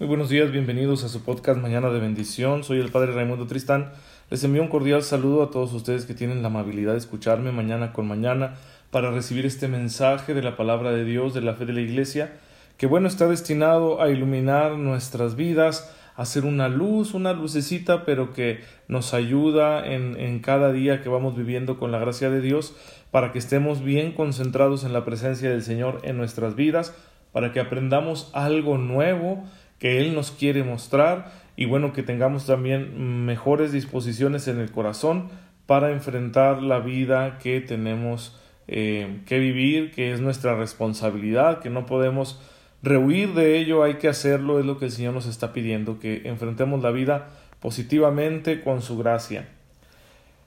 Muy buenos días, bienvenidos a su podcast Mañana de Bendición. Soy el Padre Raimundo Tristán. Les envío un cordial saludo a todos ustedes que tienen la amabilidad de escucharme mañana con mañana para recibir este mensaje de la palabra de Dios, de la fe de la Iglesia, que bueno está destinado a iluminar nuestras vidas, a ser una luz, una lucecita, pero que nos ayuda en, en cada día que vamos viviendo con la gracia de Dios, para que estemos bien concentrados en la presencia del Señor en nuestras vidas, para que aprendamos algo nuevo, que Él nos quiere mostrar y bueno, que tengamos también mejores disposiciones en el corazón para enfrentar la vida que tenemos eh, que vivir, que es nuestra responsabilidad, que no podemos rehuir de ello, hay que hacerlo, es lo que el Señor nos está pidiendo, que enfrentemos la vida positivamente con su gracia.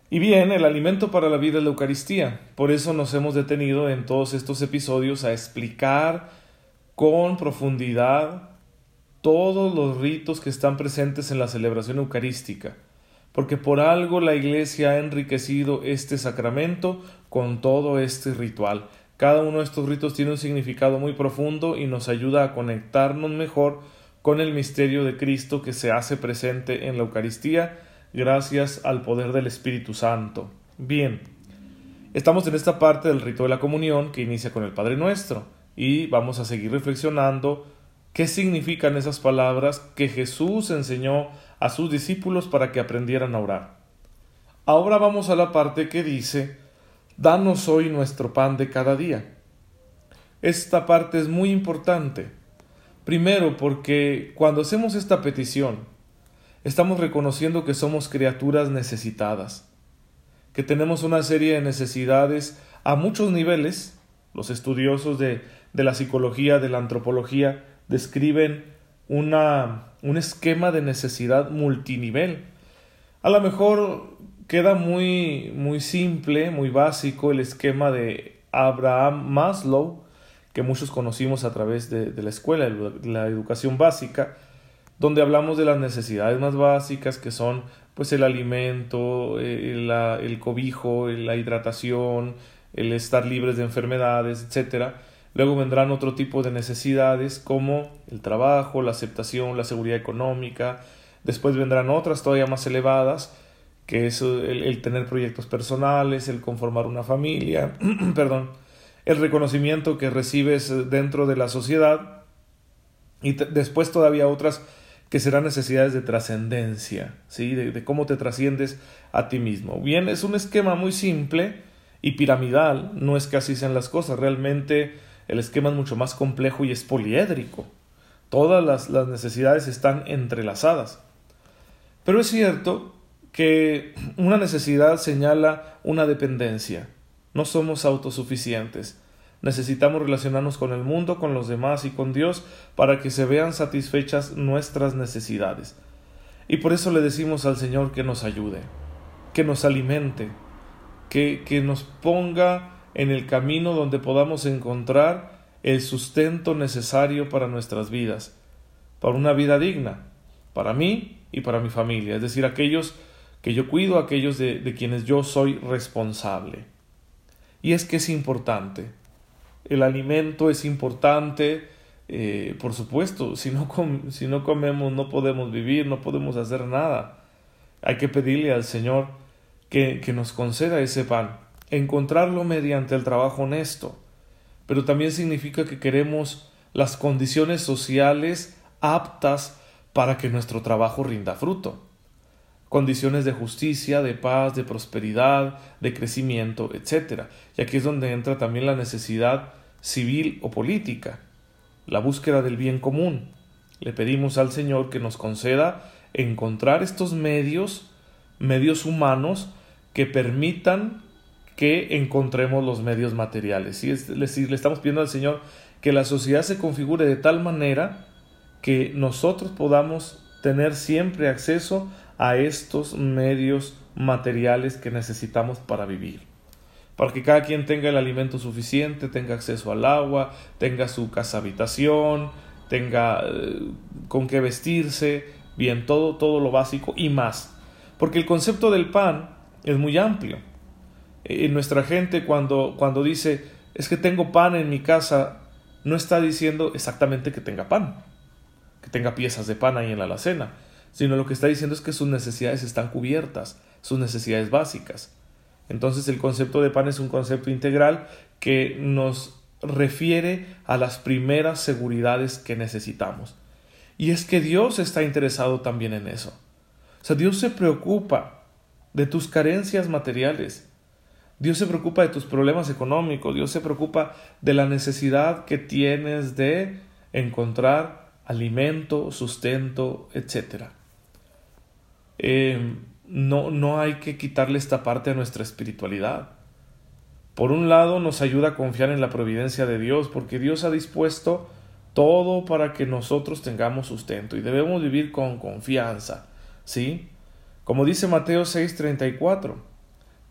Y bien, el alimento para la vida es la Eucaristía. Por eso nos hemos detenido en todos estos episodios a explicar con profundidad todos los ritos que están presentes en la celebración eucarística, porque por algo la Iglesia ha enriquecido este sacramento con todo este ritual. Cada uno de estos ritos tiene un significado muy profundo y nos ayuda a conectarnos mejor con el misterio de Cristo que se hace presente en la Eucaristía gracias al poder del Espíritu Santo. Bien, estamos en esta parte del rito de la comunión que inicia con el Padre Nuestro y vamos a seguir reflexionando ¿Qué significan esas palabras que Jesús enseñó a sus discípulos para que aprendieran a orar? Ahora vamos a la parte que dice, Danos hoy nuestro pan de cada día. Esta parte es muy importante. Primero porque cuando hacemos esta petición, estamos reconociendo que somos criaturas necesitadas, que tenemos una serie de necesidades a muchos niveles. Los estudiosos de, de la psicología, de la antropología, describen una, un esquema de necesidad multinivel. A lo mejor queda muy, muy simple, muy básico el esquema de Abraham Maslow, que muchos conocimos a través de, la escuela, de la educación básica, donde hablamos de las necesidades más básicas que son pues el alimento, el, eh, el cobijo, la hidratación, el estar libres de enfermedades, etcétera Luego vendrán otro tipo de necesidades como el trabajo, la aceptación, la seguridad económica. Después vendrán otras todavía más elevadas, que es el, tener proyectos personales, el conformar una familia, perdón, el reconocimiento que recibes dentro de la sociedad y después todavía otras que serán necesidades de trascendencia, ¿sí? De, de, cómo te trasciendes a ti mismo. Bien, es un esquema muy simple y piramidal, no es que así sean las cosas, realmente el esquema es mucho más complejo y es poliédrico. Todas las, las necesidades están entrelazadas. Pero es cierto que una necesidad señala una dependencia. No somos autosuficientes. Necesitamos relacionarnos con el mundo, con los demás y con Dios para que se vean satisfechas nuestras necesidades. Y por eso le decimos al Señor que nos ayude, que nos alimente, que, que nos ponga en el camino donde podamos encontrar el sustento necesario para nuestras vidas, para una vida digna, para mí y para mi familia, es decir, aquellos que yo cuido, aquellos de, quienes yo soy responsable. Y es que es importante, el alimento es importante, eh, por supuesto, si no, comemos no podemos vivir, no podemos hacer nada. Hay que pedirle al Señor que nos conceda ese pan encontrarlo mediante el trabajo honesto, pero también significa que queremos las condiciones sociales aptas para que nuestro trabajo rinda fruto. Condiciones de justicia, de paz, de prosperidad, de crecimiento, etc. Y aquí es donde entra también la necesidad civil o política, la búsqueda del bien común. Le pedimos al Señor que nos conceda encontrar estos medios, medios humanos, que permitan que encontremos los medios materiales. Es decir, le estamos pidiendo al Señor que la sociedad se configure de tal manera que nosotros podamos tener siempre acceso a estos medios materiales que necesitamos para vivir. Para que cada quien tenga el alimento suficiente, tenga acceso al agua, tenga su casa habitación, tenga eh, con qué vestirse, bien, todo, todo lo básico y más. Porque el concepto del pan es muy amplio nuestra gente cuando, cuando dice es que tengo pan en mi casa, no está diciendo exactamente que tenga pan. que tenga piezas de pan ahí en la alacena, sino lo que está diciendo es que sus necesidades están cubiertas, sus necesidades básicas. Entonces el concepto de pan es un concepto integral que nos refiere a las primeras seguridades que necesitamos. Y es que Dios está interesado también en eso. O sea, Dios se preocupa de tus carencias materiales. Dios se preocupa de tus problemas económicos. Dios se preocupa de la necesidad que tienes de encontrar alimento, sustento, etc. Eh, no, no hay que quitarle esta parte a nuestra espiritualidad. Por un lado, nos ayuda a confiar en la providencia de Dios, porque Dios ha dispuesto todo para que nosotros tengamos sustento y debemos vivir con confianza, ¿sí? Como dice Mateo 6:34,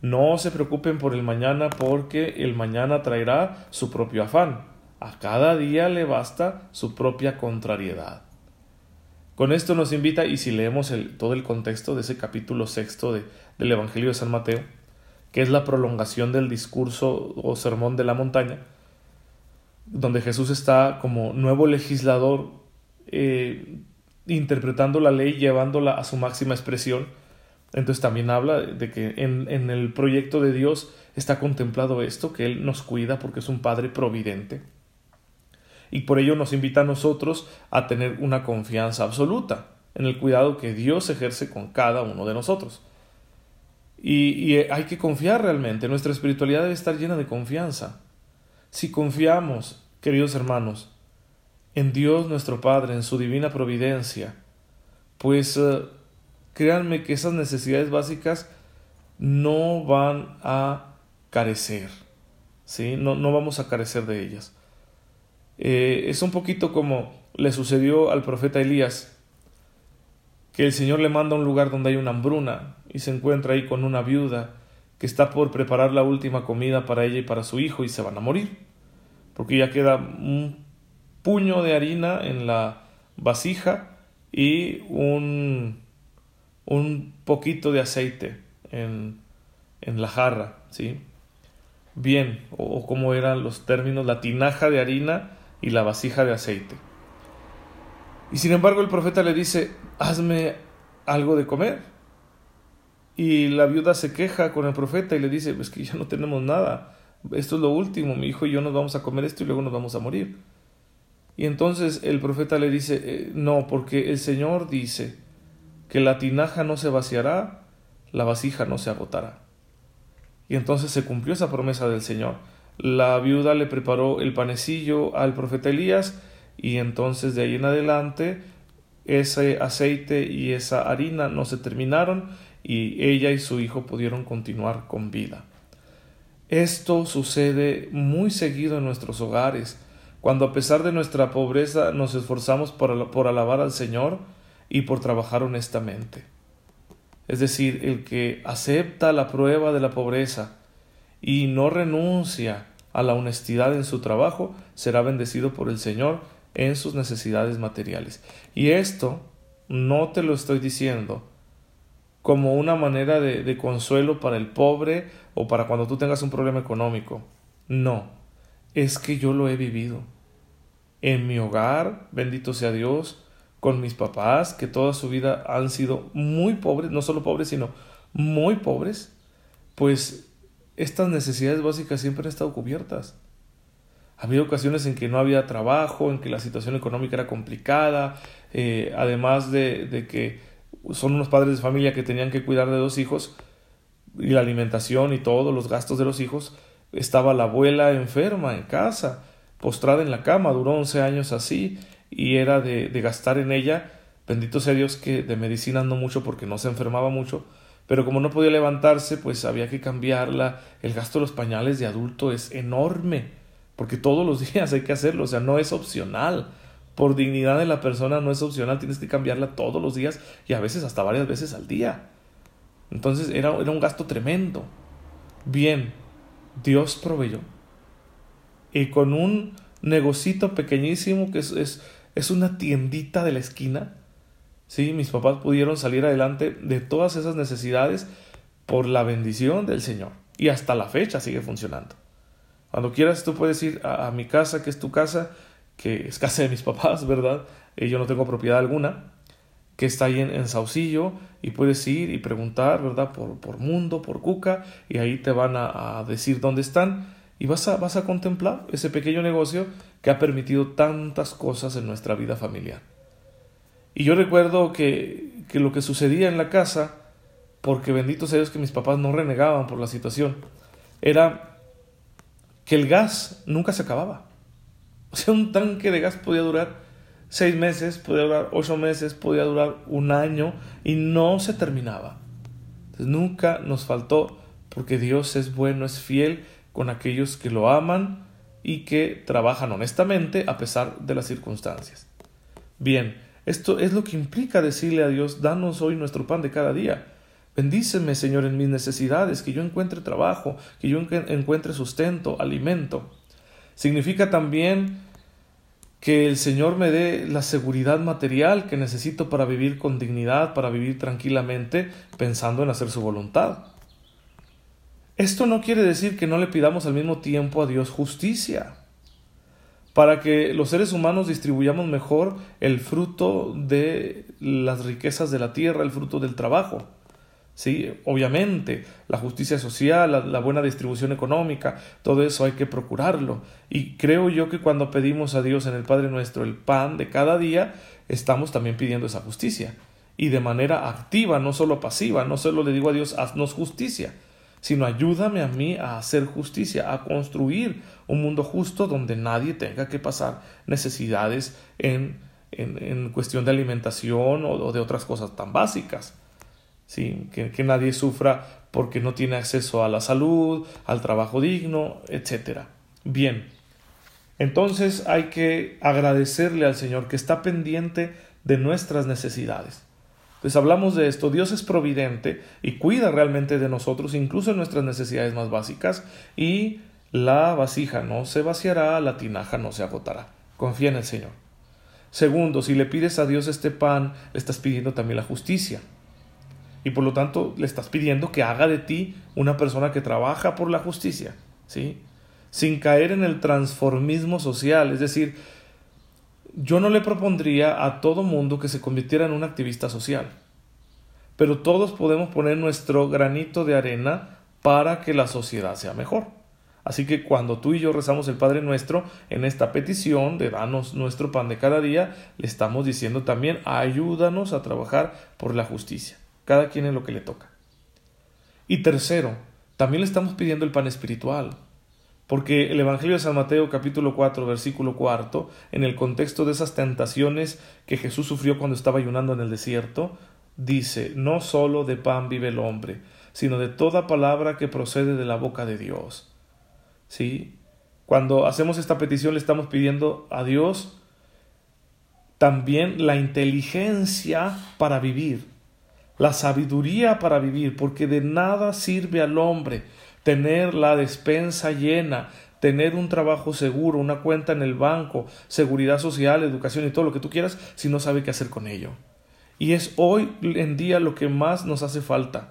no se preocupen por el mañana porque el mañana traerá su propio afán. A cada día le basta su propia contrariedad. Con esto nos invita, y si leemos todo el contexto de ese capítulo sexto de, del Evangelio de San Mateo, que es la prolongación del discurso o sermón de la montaña, donde Jesús está como nuevo legislador eh, interpretando la ley, llevándola a su máxima expresión. Entonces también habla de que en, en el proyecto de Dios está contemplado esto, que Él nos cuida porque es un Padre providente y por ello nos invita a nosotros a tener una confianza absoluta en el cuidado que Dios ejerce con cada uno de nosotros. Y, hay que confiar realmente, nuestra espiritualidad debe estar llena de confianza. Si confiamos, queridos hermanos, en Dios nuestro Padre, en su divina providencia, pues eh, créanme que esas necesidades básicas no van a carecer, ¿sí? no, no vamos a carecer de ellas. Eh, es un poquito como le sucedió al profeta Elías, que el Señor le manda a un lugar donde hay una hambruna y se encuentra ahí con una viuda que está por preparar la última comida para ella y para su hijo y se van a morir, porque ya queda un puño de harina en la vasija y un, un poquito de aceite en, en la jarra, ¿sí? Bien, o, o como eran los términos, la tinaja de harina y la vasija de aceite. Y sin embargo el profeta le dice, hazme algo de comer. Y la viuda se queja con el profeta y le dice, es que ya no tenemos nada, esto es lo último, mi hijo y yo nos vamos a comer esto y luego nos vamos a morir. Y entonces el profeta le dice, eh, no, porque el Señor dice que la tinaja no se vaciará, la vasija no se agotará. Y entonces se cumplió esa promesa del Señor la viuda le preparó el panecillo al profeta Elías y entonces de ahí en adelante ese aceite y esa harina no se terminaron y ella y su hijo pudieron continuar con vida. Esto sucede muy seguido en nuestros hogares, cuando a pesar de nuestra pobreza nos esforzamos por, por alabar al Señor y por trabajar honestamente. Es decir, el que acepta la prueba de la pobreza, y no renuncia a la honestidad en su trabajo, será bendecido por el Señor en sus necesidades materiales. Y esto no te lo estoy diciendo como una manera de, de, consuelo para el pobre o para cuando tú tengas un problema económico. No, es que yo lo he vivido. En mi hogar, bendito sea Dios, con mis papás, que toda su vida han sido muy pobres, no solo pobres, sino muy pobres, pues estas necesidades básicas siempre han estado cubiertas. Había ocasiones en que no había trabajo, en que la situación económica era complicada, eh, además de, que son unos padres de familia que tenían que cuidar de dos hijos y la alimentación y todos los gastos de los hijos, estaba la abuela enferma en casa, postrada en la cama, duró 11 años así y era de, de gastar en ella, bendito sea Dios que de medicina no mucho porque no se enfermaba mucho, pero como no podía levantarse, pues había que cambiarla. El gasto de los pañales de adulto es enorme, porque todos los días hay que hacerlo, o sea, no es opcional. Por dignidad de la persona no es opcional, tienes que cambiarla todos los días y a veces hasta varias veces al día. Entonces era, era un gasto tremendo. Bien, Dios proveyó. Y con un negocito pequeñísimo que es, es, es una tiendita de la esquina, Sí, mis papás pudieron salir adelante de todas esas necesidades por la bendición del Señor. Y hasta la fecha sigue funcionando. Cuando quieras tú puedes ir a, mi casa, que es tu casa, que es casa de mis papás, ¿verdad? eh, yo no tengo propiedad alguna, que está ahí en, Saucillo y puedes ir y preguntar, ¿verdad? Por, por Mundo, por Cuca, y ahí te van a, a, decir dónde están y vas a, vas a contemplar ese pequeño negocio que ha permitido tantas cosas en nuestra vida familiar. Y yo recuerdo que, que lo que sucedía en la casa, porque bendito sea Dios que mis papás no renegaban por la situación, era que el gas nunca se acababa. O sea, un tanque de gas podía durar seis meses, podía durar ocho meses, podía durar un año y no se terminaba. Nunca nos faltó, porque Dios es bueno, es fiel con aquellos que lo aman y que trabajan honestamente a pesar de las circunstancias. Bien, esto es lo que implica decirle a Dios, danos hoy nuestro pan de cada día. Bendíceme, Señor, en mis necesidades, que yo encuentre trabajo, que yo encuentre sustento, alimento. Significa también que el Señor me dé la seguridad material que necesito para vivir con dignidad, para vivir tranquilamente, pensando en hacer su voluntad. Esto no quiere decir que no le pidamos al mismo tiempo a Dios justicia, para que los seres humanos distribuyamos mejor el fruto de las riquezas de la tierra, el fruto del trabajo. Sí, obviamente, la justicia social, la, la, buena distribución económica, todo eso hay que procurarlo. Y creo yo que cuando pedimos a Dios en el Padre nuestro el pan de cada día, estamos también pidiendo esa justicia. Y de manera activa, no solo pasiva, no solo le digo a Dios, haznos justicia, sino ayúdame a mí a hacer justicia, a construir un mundo justo donde nadie tenga que pasar necesidades en, en, en cuestión de alimentación o, de otras cosas tan básicas. ¿Sí? Que, que nadie sufra porque no tiene acceso a la salud, al trabajo digno, etc. Bien, entonces hay que agradecerle al Señor que está pendiente de nuestras necesidades. Entonces hablamos de esto, Dios es providente y cuida realmente de nosotros, incluso en nuestras necesidades más básicas, y la vasija no se vaciará, la tinaja no se agotará. Confía en el Señor. Segundo, si le pides a Dios este pan, le estás pidiendo también la justicia. Y por lo tanto le estás pidiendo que haga de ti una persona que trabaja por la justicia, ¿sí? Sin caer en el transformismo social, es decir, yo no le propondría a todo mundo que se convirtiera en un activista social, pero todos podemos poner nuestro granito de arena para que la sociedad sea mejor. Así que cuando tú y yo rezamos el Padre nuestro en esta petición de danos nuestro pan de cada día, le estamos diciendo también ayúdanos a trabajar por la justicia, cada quien en lo que le toca. Y tercero, también le estamos pidiendo el pan espiritual, porque el Evangelio de San Mateo capítulo 4 versículo 4, en el contexto de esas tentaciones que Jesús sufrió cuando estaba ayunando en el desierto, dice, no solo de pan vive el hombre, sino de toda palabra que procede de la boca de Dios. ¿Sí? Cuando hacemos esta petición le estamos pidiendo a Dios también la inteligencia para vivir, la sabiduría para vivir, porque de nada sirve al hombre tener la despensa llena, tener un trabajo seguro, una cuenta en el banco, seguridad social, educación y todo lo que tú quieras, si no sabe qué hacer con ello. Y es hoy en día lo que más nos hace falta.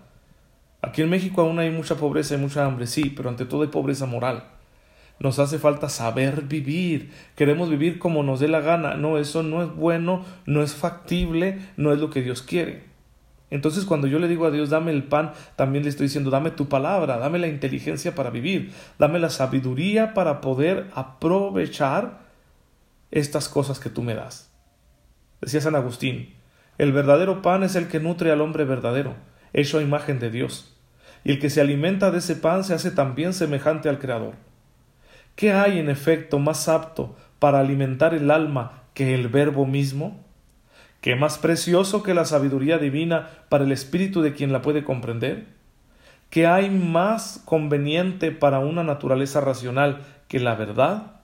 Aquí en México aún hay mucha pobreza y mucha hambre, sí, pero ante todo hay pobreza moral. Nos hace falta saber vivir. Queremos vivir como nos dé la gana. No, eso no es bueno, no es factible, no es lo que Dios quiere. Entonces cuando yo le digo a Dios, dame el pan, también le estoy diciendo, dame tu palabra, dame la inteligencia para vivir, dame la sabiduría para poder aprovechar estas cosas que tú me das. Decía San Agustín, el verdadero pan es el que nutre al hombre verdadero, hecho a imagen de Dios, y el que se alimenta de ese pan se hace también semejante al Creador. ¿Qué hay en efecto más apto para alimentar el alma que el verbo mismo? ¿Qué más precioso que la sabiduría divina para el espíritu de quien la puede comprender? ¿Qué hay más conveniente para una naturaleza racional que la verdad?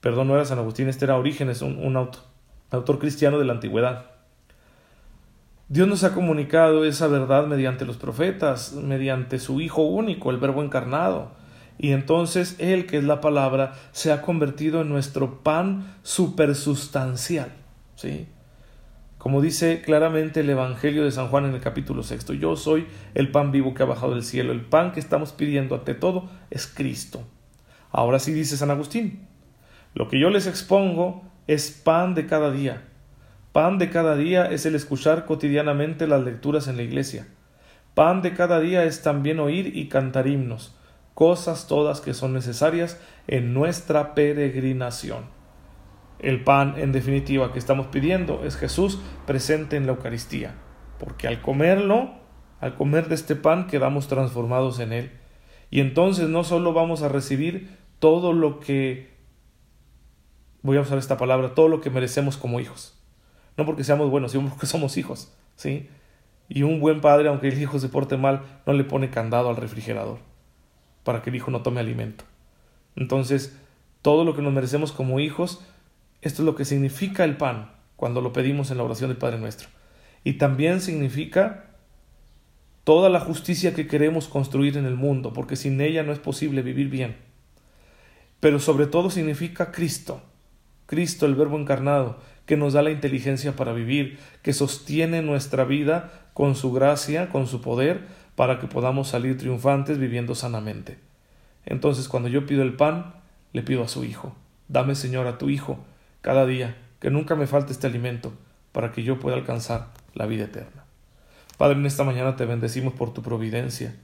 Perdón, no era San Agustín, este era Orígenes, un, autor, autor cristiano de la antigüedad. Dios nos ha comunicado esa verdad mediante los profetas, mediante su Hijo único, el Verbo encarnado. Y entonces Él, que es la palabra, se ha convertido en nuestro pan supersustancial. ¿sí? Como dice claramente el Evangelio de San Juan en el capítulo sexto, yo soy el pan vivo que ha bajado del cielo, el pan que estamos pidiendo ante todo es Cristo. Ahora sí dice San Agustín, lo que yo les expongo es pan de cada día. Pan de cada día es el escuchar cotidianamente las lecturas en la iglesia. Pan de cada día es también oír y cantar himnos, cosas todas que son necesarias en nuestra peregrinación. El pan, en definitiva, que estamos pidiendo es Jesús presente en la Eucaristía, porque al comerlo, al comer de este pan, quedamos transformados en él. Y entonces no solo vamos a recibir todo lo que, voy a usar esta palabra, todo lo que merecemos como hijos. No porque seamos buenos, sino porque somos hijos, ¿sí? Y un buen padre, aunque el hijo se porte mal, no le pone candado al refrigerador para que el hijo no tome alimento. Entonces, todo lo que nos merecemos como hijos, esto es lo que significa el pan cuando lo pedimos en la oración del Padre nuestro. Y también significa toda la justicia que queremos construir en el mundo, porque sin ella no es posible vivir bien. Pero sobre todo significa Cristo, Cristo el Verbo encarnado, que nos da la inteligencia para vivir, que sostiene nuestra vida con su gracia, con su poder, para que podamos salir triunfantes viviendo sanamente. Entonces cuando yo pido el pan, le pido a su Hijo, dame Señor a tu Hijo cada día, que nunca me falte este alimento, para que yo pueda alcanzar la vida eterna. Padre, en esta mañana te bendecimos por tu providencia,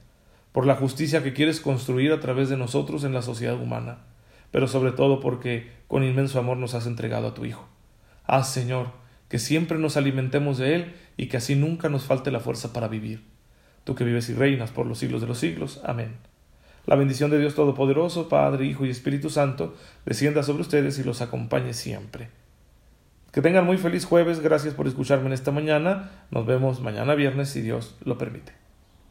por la justicia que quieres construir a través de nosotros en la sociedad humana, pero sobre todo porque con inmenso amor nos has entregado a tu Hijo. Haz, Señor, que siempre nos alimentemos de Él y que así nunca nos falte la fuerza para vivir. Tú que vives y reinas por los siglos de los siglos. Amén. La bendición de Dios Todopoderoso, Padre, Hijo y Espíritu Santo, descienda sobre ustedes y los acompañe siempre. Que tengan muy feliz jueves, gracias por escucharme en esta mañana. Nos vemos mañana viernes si Dios lo permite.